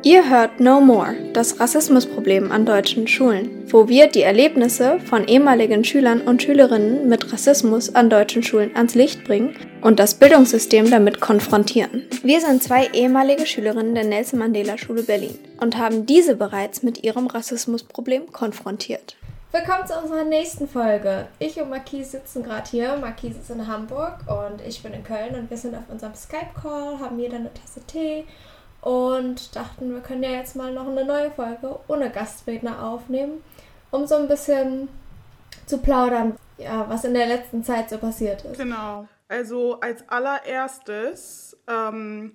Ihr hört No More, das Rassismusproblem an deutschen Schulen, wo wir die Erlebnisse von ehemaligen Schülern und Schülerinnen mit Rassismus an deutschen Schulen ans Licht bringen und das Bildungssystem damit konfrontieren. Wir sind zwei ehemalige Schülerinnen der Nelson Mandela Schule Berlin und haben diese bereits mit ihrem Rassismusproblem konfrontiert. Willkommen zu unserer nächsten Folge. Ich und Marquise sitzen gerade hier. Marquise ist in Hamburg und ich bin in Köln und wir sind auf unserem Skype-Call, haben jeder eine Tasse Tee und dachten, wir können ja jetzt mal noch eine neue Folge ohne Gastredner aufnehmen, um so ein bisschen zu plaudern, ja, was in der letzten Zeit so passiert ist. Genau. Also als allererstes ähm,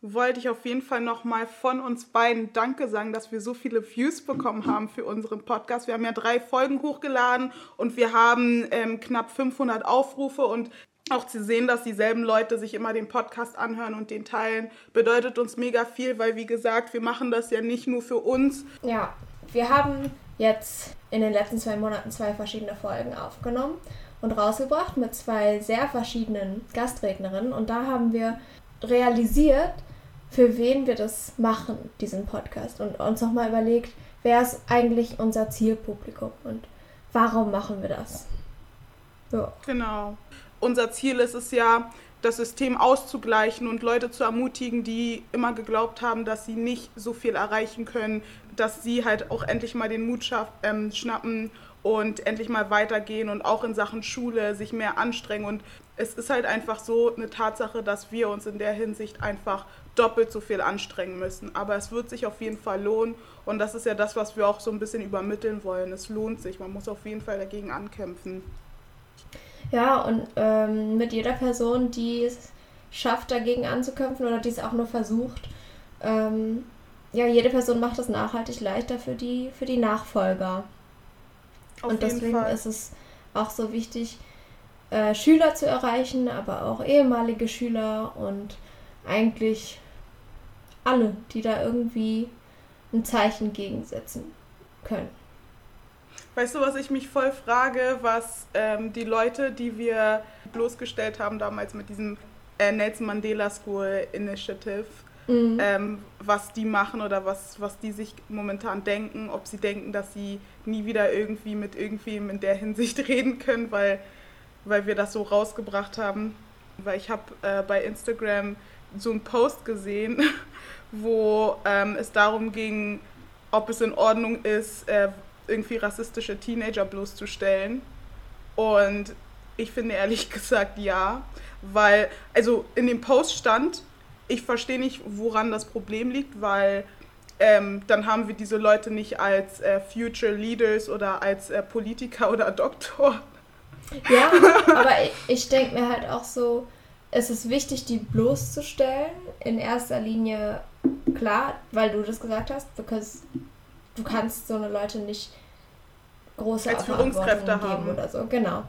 wollte ich auf jeden Fall nochmal von uns beiden Danke sagen, dass wir so viele Views bekommen haben für unseren Podcast. Wir haben ja drei Folgen hochgeladen und wir haben ähm, knapp 500 Aufrufe und auch zu sehen, dass dieselben Leute sich immer den Podcast anhören und den teilen, bedeutet uns mega viel, weil wie gesagt, wir machen das ja nicht nur für uns. Ja, wir haben jetzt in den letzten zwei Monaten zwei verschiedene Folgen aufgenommen und rausgebracht mit zwei sehr verschiedenen Gastrednerinnen und da haben wir realisiert, für wen wir das machen, diesen Podcast und uns nochmal überlegt, wer ist eigentlich unser Zielpublikum und warum machen wir das? Ja. Genau unser Ziel ist es ja, das System auszugleichen und Leute zu ermutigen, die immer geglaubt haben, dass sie nicht so viel erreichen können, dass sie halt auch endlich mal den Mut schaff, ähm, schnappen und endlich mal weitergehen und auch in Sachen Schule sich mehr anstrengen. Und es ist halt einfach so eine Tatsache, dass wir uns in der Hinsicht einfach doppelt so viel anstrengen müssen. Aber es wird sich auf jeden Fall lohnen und das ist ja das, was wir auch so ein bisschen übermitteln wollen. Es lohnt sich, man muss auf jeden Fall dagegen ankämpfen. Ja, und ähm, mit jeder Person, die es schafft, dagegen anzukämpfen oder die es auch nur versucht, ähm, ja, jede Person macht es nachhaltig leichter für die, für die Nachfolger. Auf und deswegen Fall. ist es auch so wichtig, äh, Schüler zu erreichen, aber auch ehemalige Schüler und eigentlich alle, die da irgendwie ein Zeichen gegensetzen können. Weißt du, was ich mich voll frage, was ähm, die Leute, die wir bloßgestellt haben damals mit diesem äh, Nelson Mandela School Initiative, mhm. ähm, was die machen oder was, was die sich momentan denken, ob sie denken, dass sie nie wieder irgendwie mit irgendwem in der Hinsicht reden können, weil, weil wir das so rausgebracht haben. Weil ich habe äh, bei Instagram so einen Post gesehen, wo ähm, es darum ging, ob es in Ordnung ist, äh, irgendwie rassistische Teenager bloßzustellen. Und ich finde ehrlich gesagt ja, weil, also in dem Post stand, ich verstehe nicht, woran das Problem liegt, weil ähm, dann haben wir diese Leute nicht als äh, Future Leaders oder als äh, Politiker oder Doktor. Ja, aber ich, ich denke mir halt auch so, es ist wichtig, die bloßzustellen. In erster Linie, klar, weil du das gesagt hast, because du kannst so eine Leute nicht große Als Führungskräfte geben haben. oder so. Genau.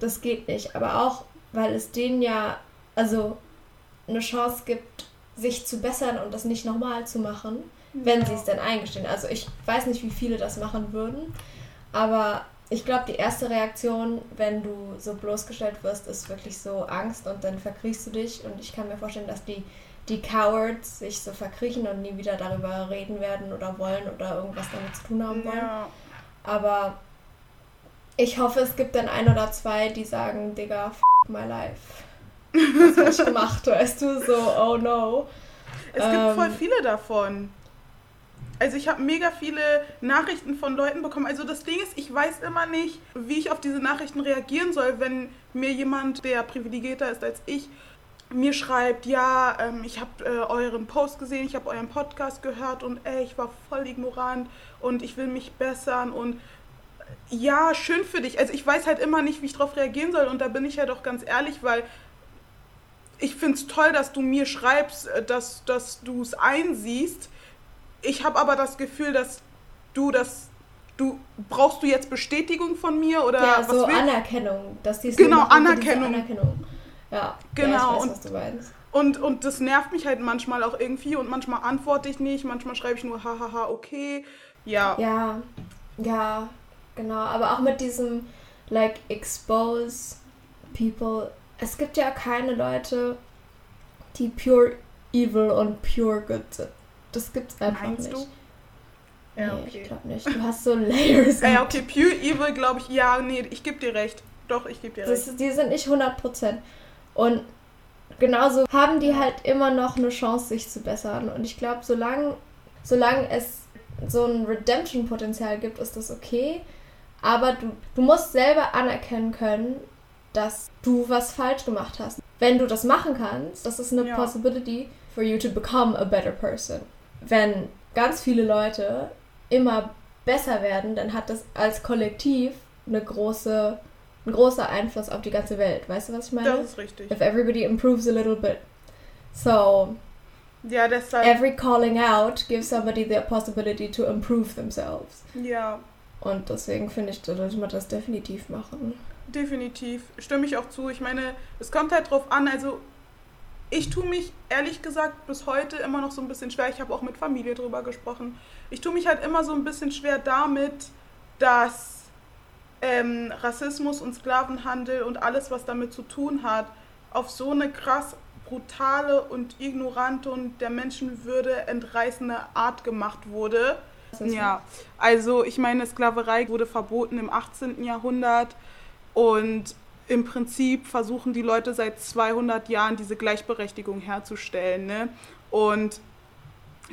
Das geht nicht. Aber auch, weil es denen ja, also eine Chance gibt, sich zu bessern und das nicht nochmal zu machen, ja. wenn sie es denn eingestehen. Also ich weiß nicht, wie viele das machen würden, aber ich glaube, die erste Reaktion, wenn du so bloßgestellt wirst, ist wirklich so Angst und dann verkriechst du dich. Und ich kann mir vorstellen, dass die, die Cowards sich so verkriechen und nie wieder darüber reden werden oder wollen oder irgendwas damit zu tun haben wollen. Ja. Aber ich hoffe, es gibt dann ein oder zwei, die sagen, Digga, f my life. Was hab ich gemacht, weißt du? So, oh no. Es ähm, gibt voll viele davon. Also ich habe mega viele Nachrichten von Leuten bekommen. Also das Ding ist, ich weiß immer nicht, wie ich auf diese Nachrichten reagieren soll, wenn mir jemand, der privilegierter ist als ich, mir schreibt, ja, ähm, ich habe äh, euren Post gesehen, ich habe euren Podcast gehört und ey, ich war voll ignorant und ich will mich bessern und ja, schön für dich. Also ich weiß halt immer nicht, wie ich darauf reagieren soll. Und da bin ich ja doch ganz ehrlich, weil ich finde es toll, dass du mir schreibst, äh, dass, dass du es einsiehst. Ich habe aber das Gefühl, dass du das du brauchst du jetzt Bestätigung von mir oder ja, so Anerkennung, dass die genau Anerkennung. Anerkennung. Ja, genau ja, weiß, und, was. Und, und das nervt mich halt manchmal auch irgendwie und manchmal antworte ich nicht, manchmal schreibe ich nur hahaha okay. Ja. Ja. Ja, Genau, aber auch mit diesem, like, expose people. Es gibt ja keine Leute, die pure evil und pure good sind. Das gibt's einfach Meinst nicht. du? Nee, Ja, okay. ich glaube nicht. Du hast so Layers. Ja, okay, Pure Evil, glaube ich, ja, nee, ich gebe dir recht. Doch, ich gebe dir recht. Das, die sind nicht 100%. Und genauso haben die halt immer noch eine Chance, sich zu bessern. Und ich glaube, solange, solange es so ein Redemption-Potenzial gibt, ist das okay. Aber du, du musst selber anerkennen können, dass du was falsch gemacht hast. Wenn du das machen kannst, das ist eine Ja. possibility for you to become a better person. Wenn ganz viele Leute immer besser werden, dann hat das als Kollektiv eine große, ein großer Einfluss auf die ganze Welt. Weißt du, was ich meine? Das ist richtig. If everybody improves a little bit. So, Ja, deshalb, every calling out gives somebody the possibility to improve themselves. ja, Und deswegen finde ich, da sollte man das definitiv machen. definitiv. Stimme ich auch zu. Ich meine, es kommt halt drauf an, also ich tue mich ehrlich gesagt bis heute immer noch so ein bisschen schwer. Ich habe auch mit Familie drüber gesprochen. Ich tue mich halt immer so ein bisschen schwer damit, dass ähm, Rassismus und Sklavenhandel und alles, was damit zu tun hat, auf so eine krass brutale und ignorante und der Menschenwürde entreißende Art gemacht wurde. Ja, also ich meine, Sklaverei wurde verboten im 18. Jahrhundert und im Prinzip versuchen die Leute seit 200 Jahren diese Gleichberechtigung herzustellen. Ne? Und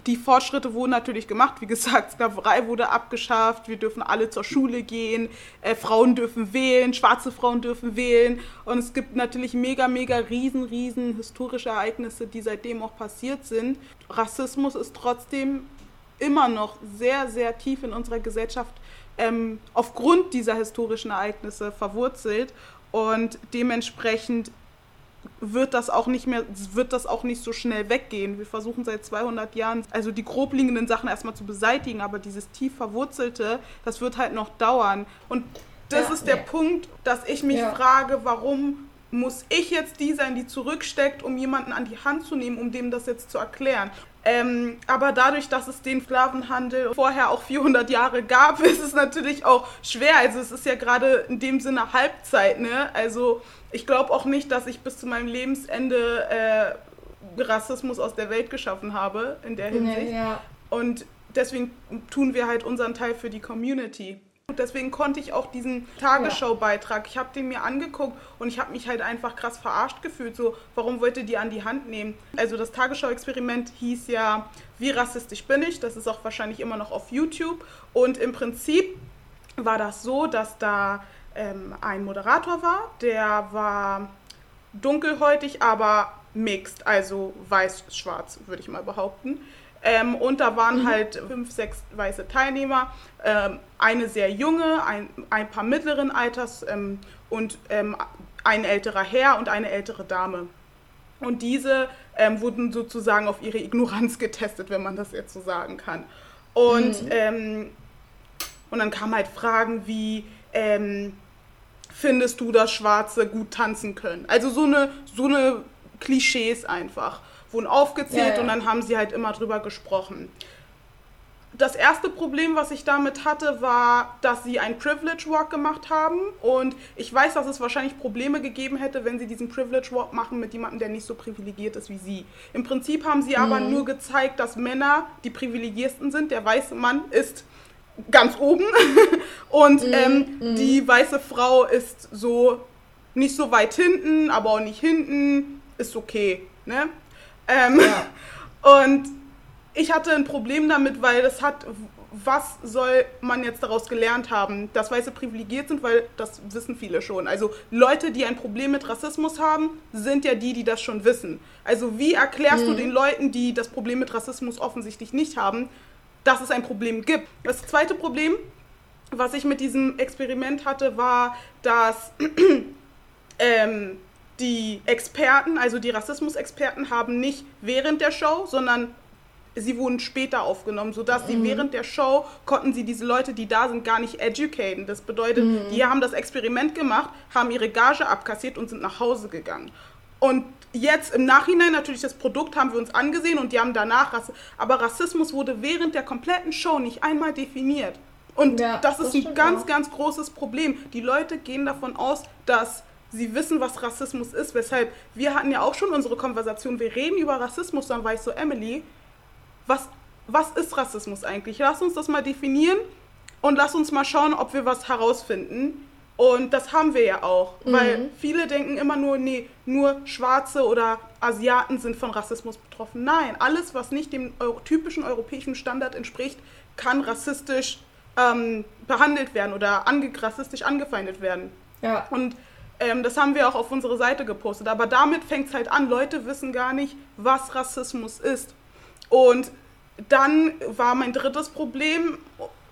die Fortschritte wurden natürlich gemacht. Wie gesagt, Sklaverei wurde abgeschafft, wir dürfen alle zur Schule gehen, äh, Frauen dürfen wählen, schwarze Frauen dürfen wählen. Und es gibt natürlich mega, mega riesen, riesen historische Ereignisse, die seitdem auch passiert sind. Rassismus ist trotzdem immer noch sehr, sehr tief in unserer Gesellschaft ähm, aufgrund dieser historischen Ereignisse verwurzelt. Und dementsprechend wird das auch nicht mehr, wird das auch nicht so schnell weggehen. Wir versuchen seit 200 Jahren, also die grob liegenden Sachen erstmal zu beseitigen, aber dieses tief verwurzelte, das wird halt noch dauern. Und das Ja, ist der nee. Punkt, dass ich mich Ja. frage, warum muss ich jetzt die sein, die zurücksteckt, um jemanden an die Hand zu nehmen, um dem das jetzt zu erklären. Ähm, aber dadurch, dass es den Sklavenhandel vorher auch 400 Jahre gab, ist es natürlich auch schwer. Also es ist ja gerade in dem Sinne Halbzeit. Ne? Also ich glaube auch nicht, dass ich bis zu meinem Lebensende äh, Rassismus aus der Welt geschaffen habe in der Hinsicht. Nee, ja. Und deswegen tun wir halt unseren Teil für die Community. Und deswegen konnte ich auch diesen Tagesschau-Beitrag, ich habe den mir angeguckt und ich habe mich halt einfach krass verarscht gefühlt. So, warum wollt ihr die an die Hand nehmen? Also das Tagesschau-Experiment hieß ja, wie rassistisch bin ich? Das ist auch wahrscheinlich immer noch auf YouTube. Und im Prinzip war das so, dass da ähm, ein Moderator war, der war dunkelhäutig, aber mixed, also weiß-schwarz, würde ich mal behaupten. Ähm, und da waren halt fünf, sechs weiße Teilnehmer, ähm, eine sehr junge, ein, ein paar mittleren Alters ähm, und ähm, ein älterer Herr und eine ältere Dame. Und diese ähm, wurden sozusagen auf ihre Ignoranz getestet, wenn man das jetzt so sagen kann. Und, ähm, und dann kamen halt Fragen wie, findest du, dass Schwarze gut tanzen können? Also so eine, so eine Klischees einfach wurden aufgezählt Ja, ja. und dann haben sie halt immer drüber gesprochen. Das erste Problem, was ich damit hatte, war, dass sie einen Privilege Walk gemacht haben. Und ich weiß, dass es wahrscheinlich Probleme gegeben hätte, wenn sie diesen Privilege Walk machen mit jemandem, der nicht so privilegiert ist wie sie. Im Prinzip haben sie aber nur gezeigt, dass Männer die privilegiersten sind. Der weiße Mann ist ganz oben und ähm, die weiße Frau ist so nicht so weit hinten, aber auch nicht hinten. Ist okay. Ne? Ähm, Und ich hatte ein Problem damit, weil das hat, was soll man jetzt daraus gelernt haben, dass Weiße privilegiert sind, weil das wissen viele schon. Also Leute, die ein Problem mit Rassismus haben, sind ja die, die das schon wissen. Also wie erklärst du den Leuten, die das Problem mit Rassismus offensichtlich nicht haben, dass es ein Problem gibt? Das zweite Problem, was ich mit diesem Experiment hatte, war, dass ähm, die Experten, also die Rassismusexperten, haben nicht während der Show, sondern sie wurden später aufgenommen, sodass sie während der Show konnten sie diese Leute, die da sind, gar nicht educaten. Das bedeutet, die haben das Experiment gemacht, haben ihre Gage abkassiert und sind nach Hause gegangen. Und jetzt im Nachhinein natürlich das Produkt haben wir uns angesehen und die haben danach, Rass aber Rassismus wurde während der kompletten Show nicht einmal definiert. Und Ja, das ist das ein ganz, ganz großes Problem. Die Leute gehen davon aus, dass sie wissen, was Rassismus ist. Weshalb wir hatten ja auch schon unsere Konversation, wir reden über Rassismus, dann war ich so, Emily, was was ist Rassismus eigentlich? Lass uns das mal definieren und lass uns mal schauen, ob wir was herausfinden. Und das haben wir ja auch, mhm. weil viele denken immer nur, nee, nur Schwarze oder Asiaten sind von Rassismus betroffen. Nein, alles, was nicht dem typischen europäischen Standard entspricht, kann rassistisch ähm, behandelt werden oder ange rassistisch angefeindet werden. Ja. Und ähm, das haben wir auch auf unsere Seite gepostet. Aber damit fängt es halt an. Leute wissen gar nicht, was Rassismus ist. Und dann war mein drittes Problem,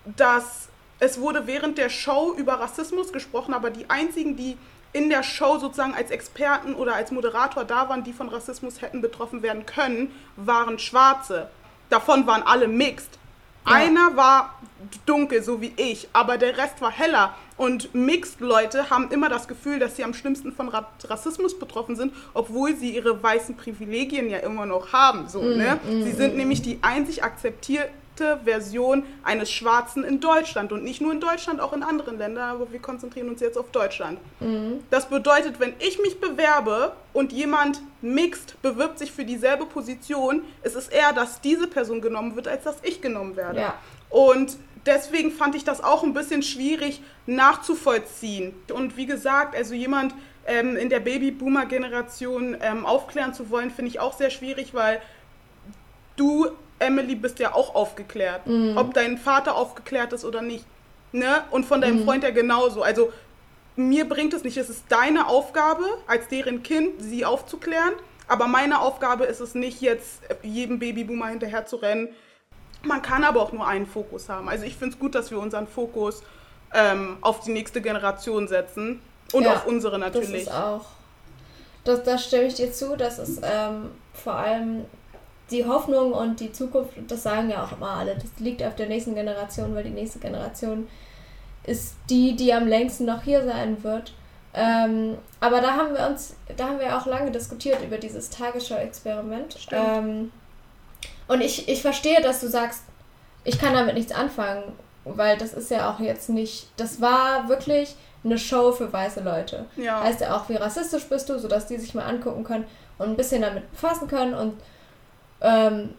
dass es wurde während der Show über Rassismus gesprochen, aber die einzigen, die in der Show sozusagen als Experten oder als Moderator da waren, die von Rassismus hätten betroffen werden können, waren Schwarze. Davon waren alle mixed. Ja. Einer war dunkel, so wie ich, aber der Rest war heller. Und Mixed-Leute haben immer das Gefühl, dass sie am schlimmsten von Rassismus betroffen sind, obwohl sie ihre weißen Privilegien ja immer noch haben. So, mm, ne? Mm, sie sind mm. nämlich die einzig akzeptierte Version eines Schwarzen in Deutschland und nicht nur in Deutschland, auch in anderen Ländern, aber wir konzentrieren uns jetzt auf Deutschland. Mhm. Das bedeutet, wenn ich mich bewerbe und jemand mixt bewirbt sich für dieselbe Position, ist es eher, dass diese Person genommen wird, als dass ich genommen werde. Ja. Und deswegen fand ich das auch ein bisschen schwierig nachzuvollziehen. Und wie gesagt, also jemand ähm, in der Babyboomer-Generation ähm, aufklären zu wollen, finde ich auch sehr schwierig, weil du Emily bist ja auch aufgeklärt. Mhm. Ob dein Vater aufgeklärt ist oder nicht. Ne? Und von deinem mhm. Freund ja genauso. Also mir bringt es nicht. Es ist deine Aufgabe, als deren Kind, sie aufzuklären. Aber meine Aufgabe ist es nicht, jetzt jedem Babyboomer hinterher zu rennen. Man kann aber auch nur einen Fokus haben. Also ich finde es gut, dass wir unseren Fokus ähm, auf die nächste Generation setzen. Und ja, auf unsere natürlich. Das ist auch. Das, das stimme ich dir zu. Das ist ähm, vor allem die Hoffnung und die Zukunft, das sagen ja auch immer alle, das liegt auf der nächsten Generation, weil die nächste Generation ist die, die am längsten noch hier sein wird. Ähm, aber da haben wir uns, da haben wir auch lange diskutiert über dieses Tagesschau-Experiment. Ähm, und ich, ich verstehe, dass du sagst, ich kann damit nichts anfangen, weil das ist ja auch jetzt nicht, das war wirklich eine Show für weiße Leute. Ja. Heißt ja auch, wie rassistisch bist du, sodass die sich mal angucken können und ein bisschen damit befassen können und ähm,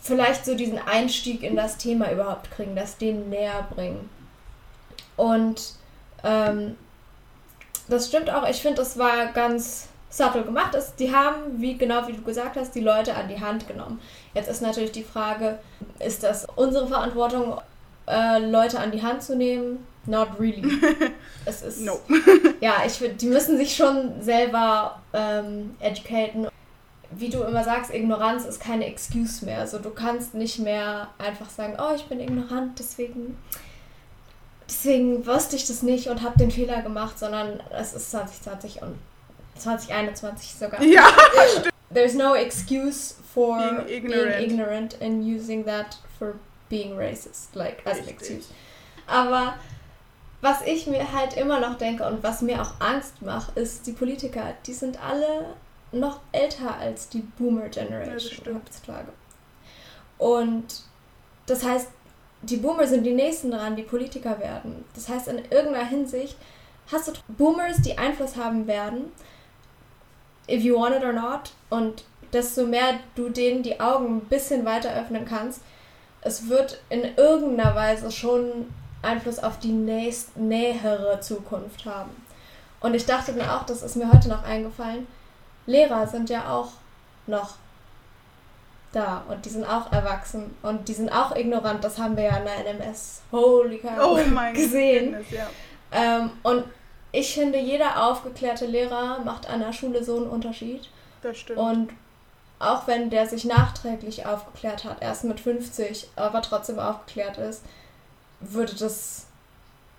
vielleicht so diesen Einstieg in das Thema überhaupt kriegen, das denen näher bringen. Und ähm, das stimmt auch. Ich finde, das war ganz subtle gemacht. Ist, die haben, wie genau wie du gesagt hast, die Leute an die Hand genommen. Jetzt ist natürlich die Frage, ist das unsere Verantwortung, äh, Leute an die Hand zu nehmen? Not really. es ist. No. ja, ich finde, die müssen sich schon selber ähm, educaten wie du immer sagst, Ignoranz ist keine Excuse mehr. Also du kannst nicht mehr einfach sagen, oh, ich bin ignorant, deswegen, deswegen wusste ich das nicht und habe den Fehler gemacht, sondern es ist 2020 und 2021 sogar. Ja, stimmt. There's no excuse for being ignorant. being ignorant and using that for being racist, like as an excuse. Aber was ich mir halt immer noch denke und was mir auch Angst macht, ist die Politiker, die sind alle noch älter als die Boomer Generation ja, heutzutage. Und das heißt, die Boomer sind die nächsten dran, die Politiker werden. Das heißt, in irgendeiner Hinsicht hast du Boomers, die Einfluss haben werden, if you want it or not, und desto mehr du denen die Augen ein bisschen weiter öffnen kannst, es wird in irgendeiner Weise schon Einfluss auf die nächst, nähere Zukunft haben. Und ich dachte mir auch, das ist mir heute noch eingefallen, Lehrer sind ja auch noch da und die sind auch erwachsen und die sind auch ignorant. Das haben wir ja in der NMS Holy cow, oh gesehen. Goodness, ja. ähm, und ich finde, jeder aufgeklärte Lehrer macht an der Schule so einen Unterschied. Das stimmt. Und auch wenn der sich nachträglich aufgeklärt hat, erst mit 50, aber trotzdem aufgeklärt ist, würde das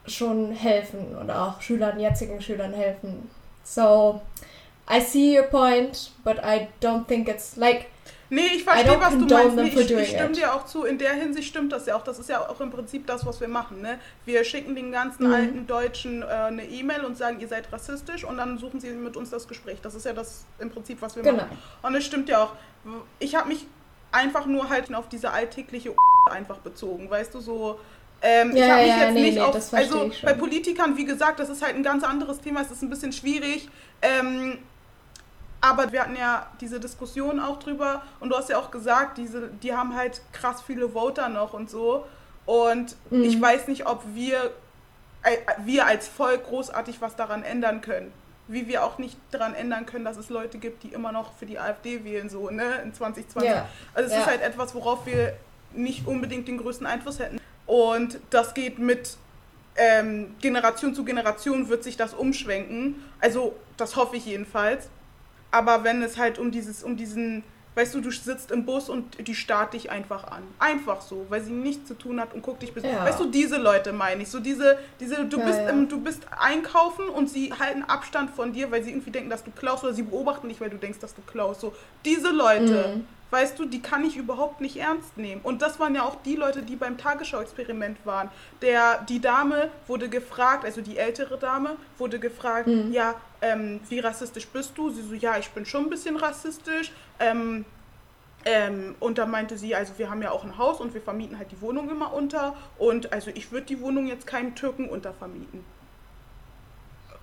schon helfen und auch Schülern, jetzigen Schülern helfen. So, I see your point, but I don't think it's like. Nee, ich verstehe, was du meinst. Nee, ich, ich stimme dir auch zu. In der Hinsicht stimmt das ja auch. Das ist ja auch im Prinzip das, was wir machen. Ne? Wir schicken den ganzen mhm. alten Deutschen äh, eine E-Mail und sagen, ihr seid rassistisch und dann suchen sie mit uns das Gespräch. Das ist ja das im Prinzip, was wir genau. machen. Und es stimmt ja auch. Ich habe mich einfach nur halt auf diese alltägliche einfach bezogen. Weißt du, so. Ähm, ja, ich habe mich ja, jetzt nee, nicht nee, auf. Also bei Politikern, wie gesagt, das ist halt ein ganz anderes Thema. Es ist ein bisschen schwierig. Ähm, Aber wir hatten ja diese Diskussion auch drüber und du hast ja auch gesagt, diese, die haben halt krass viele Voter noch und so. Und mhm. ich weiß nicht, ob wir, äh, wir als Volk großartig was daran ändern können. Wie wir auch nicht daran ändern können, dass es Leute gibt, die immer noch für die AfD wählen, so, ne, in 2020. Ja. Also es ja. ist halt etwas, worauf wir nicht unbedingt den größten Einfluss hätten. Und das geht mit ähm, Generation zu Generation wird sich das umschwenken. Also das hoffe ich jedenfalls. Aber wenn es halt um dieses, um diesen Weißt du, du sitzt im Bus und die starrt dich einfach an. Einfach so, weil sie nichts zu tun hat und guckt dich bis. Ja. Weißt du, diese Leute meine ich. So diese, diese, du ja, bist ja. Im, du bist einkaufen und sie halten Abstand von dir, weil sie irgendwie denken, dass du klaust oder sie beobachten dich, weil du denkst, dass du klaust. So, diese Leute. Mhm weißt du, die kann ich überhaupt nicht ernst nehmen. Und das waren ja auch die Leute, die beim Tagesschau-Experiment waren. Der, die Dame wurde gefragt, also die ältere Dame, wurde gefragt, mhm. ja, ähm, wie rassistisch bist du? Sie so, ja, ich bin schon ein bisschen rassistisch. Ähm, ähm, und da meinte sie, also wir haben ja auch ein Haus und wir vermieten halt die Wohnung immer unter. Und also ich würde die Wohnung jetzt keinem Türken untervermieten.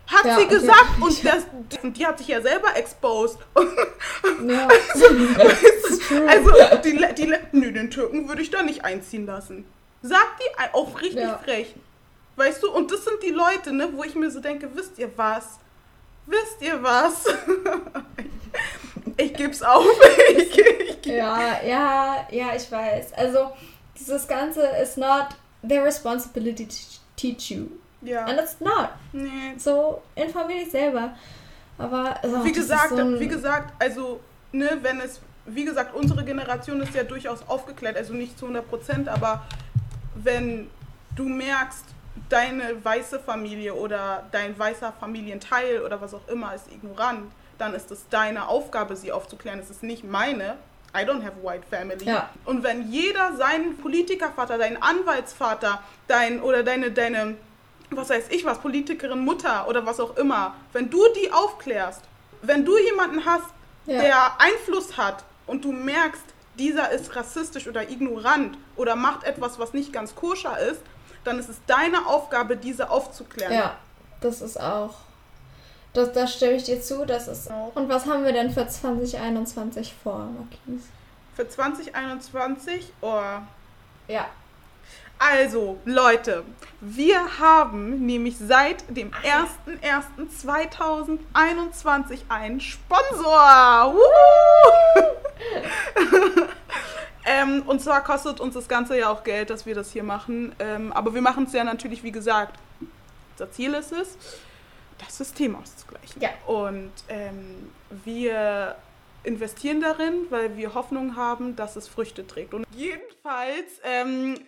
Hat ja, sie okay. gesagt und das, die hat sich ja selber exposed. Ja. also, also die, die, nö, den Türken würde ich da nicht einziehen lassen. Sagt die auf richtig ja. frech. Weißt du, und das sind die Leute, ne, wo ich mir so denke, wisst ihr was? Wisst ihr was? ich geb's auf. ich, ich, ja, ja, ja, ich weiß. Also, dieses Ganze is not their responsibility to teach you. Ja. And it's not. Nee. So, informier dich selber. Aber also, wie gesagt, so wie gesagt, also ne, wenn es, wie gesagt, unsere Generation ist ja durchaus aufgeklärt, also nicht zu 100 Prozent, aber wenn du merkst, deine weiße Familie oder dein weißer Familienteil oder was auch immer ist ignorant, dann ist es deine Aufgabe, sie aufzuklären. Es ist nicht meine. I don't have white family. Ja. Und wenn jeder seinen Politikervater, deinen Anwaltsvater, dein oder deine, deine was weiß ich was, Politikerin, Mutter oder was auch immer, wenn du die aufklärst, wenn du jemanden hast, ja. der Einfluss hat und du merkst, dieser ist rassistisch oder ignorant oder macht etwas, was nicht ganz koscher ist, dann ist es deine Aufgabe, diese aufzuklären. Ja, das ist auch. Das, das stimme ich dir zu, das ist auch. Und was haben wir denn für 2021 vor, Marquise? Für 2021? Oh. Ja, also, Leute, wir haben nämlich seit dem 01.01.2021 einen Sponsor. ähm, und zwar kostet uns das Ganze ja auch Geld, dass wir das hier machen. Ähm, aber wir machen es ja natürlich, wie gesagt, unser Ziel ist es, das System auszugleichen. Ja. Und ähm, wir investieren darin, weil wir Hoffnung haben, dass es Früchte trägt. Und jedenfalls ähm,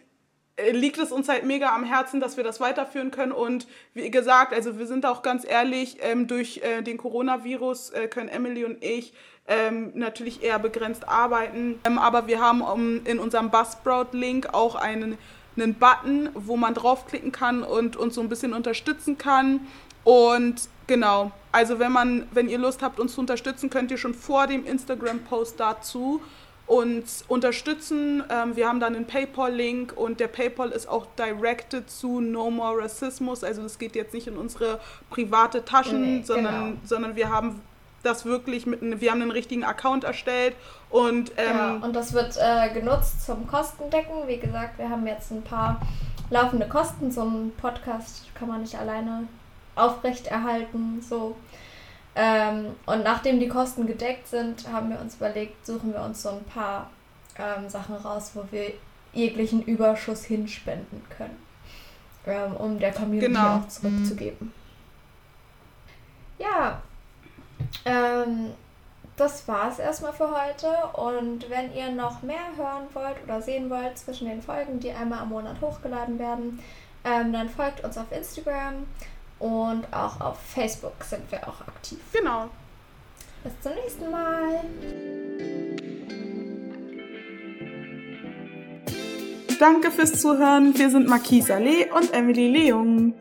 äh, liegt es uns halt mega am Herzen, dass wir das weiterführen können. Und wie gesagt, also wir sind auch ganz ehrlich, ähm, durch äh, den Coronavirus äh, können Emily und ich ähm, natürlich eher begrenzt arbeiten. Ähm, aber wir haben um, in unserem Buzzsprout-Link auch einen, einen Button, wo man draufklicken kann und uns so ein bisschen unterstützen kann. Und genau, also wenn man, wenn ihr Lust habt, uns zu unterstützen, könnt ihr schon vor dem Instagram-Post dazu uns unterstützen. Ähm, wir haben dann einen PayPal-Link und der PayPal ist auch directed zu No More Rassismus. Also das geht jetzt nicht in unsere private Taschen, nee, sondern, genau. sondern wir haben das wirklich mit wir haben einen richtigen Account erstellt und ähm, ja, und das wird äh, genutzt zum Kostendecken. Wie gesagt, wir haben jetzt ein paar laufende Kosten. So ein Podcast kann man nicht alleine aufrechterhalten. So ähm, und nachdem die Kosten gedeckt sind, haben wir uns überlegt, suchen wir uns so ein paar ähm, Sachen raus, wo wir jeglichen Überschuss hinspenden können, ähm, um der Community genau. auch zurückzugeben. Ja, ähm, das war es erstmal für heute. Und wenn ihr noch mehr hören wollt oder sehen wollt zwischen den Folgen, die einmal am Monat hochgeladen werden, ähm, dann folgt uns auf Instagram und auch auf Facebook sind wir auch aktiv. Genau. Bis zum nächsten Mal. Danke fürs Zuhören. Wir sind Marquise Allee und Emily Leung.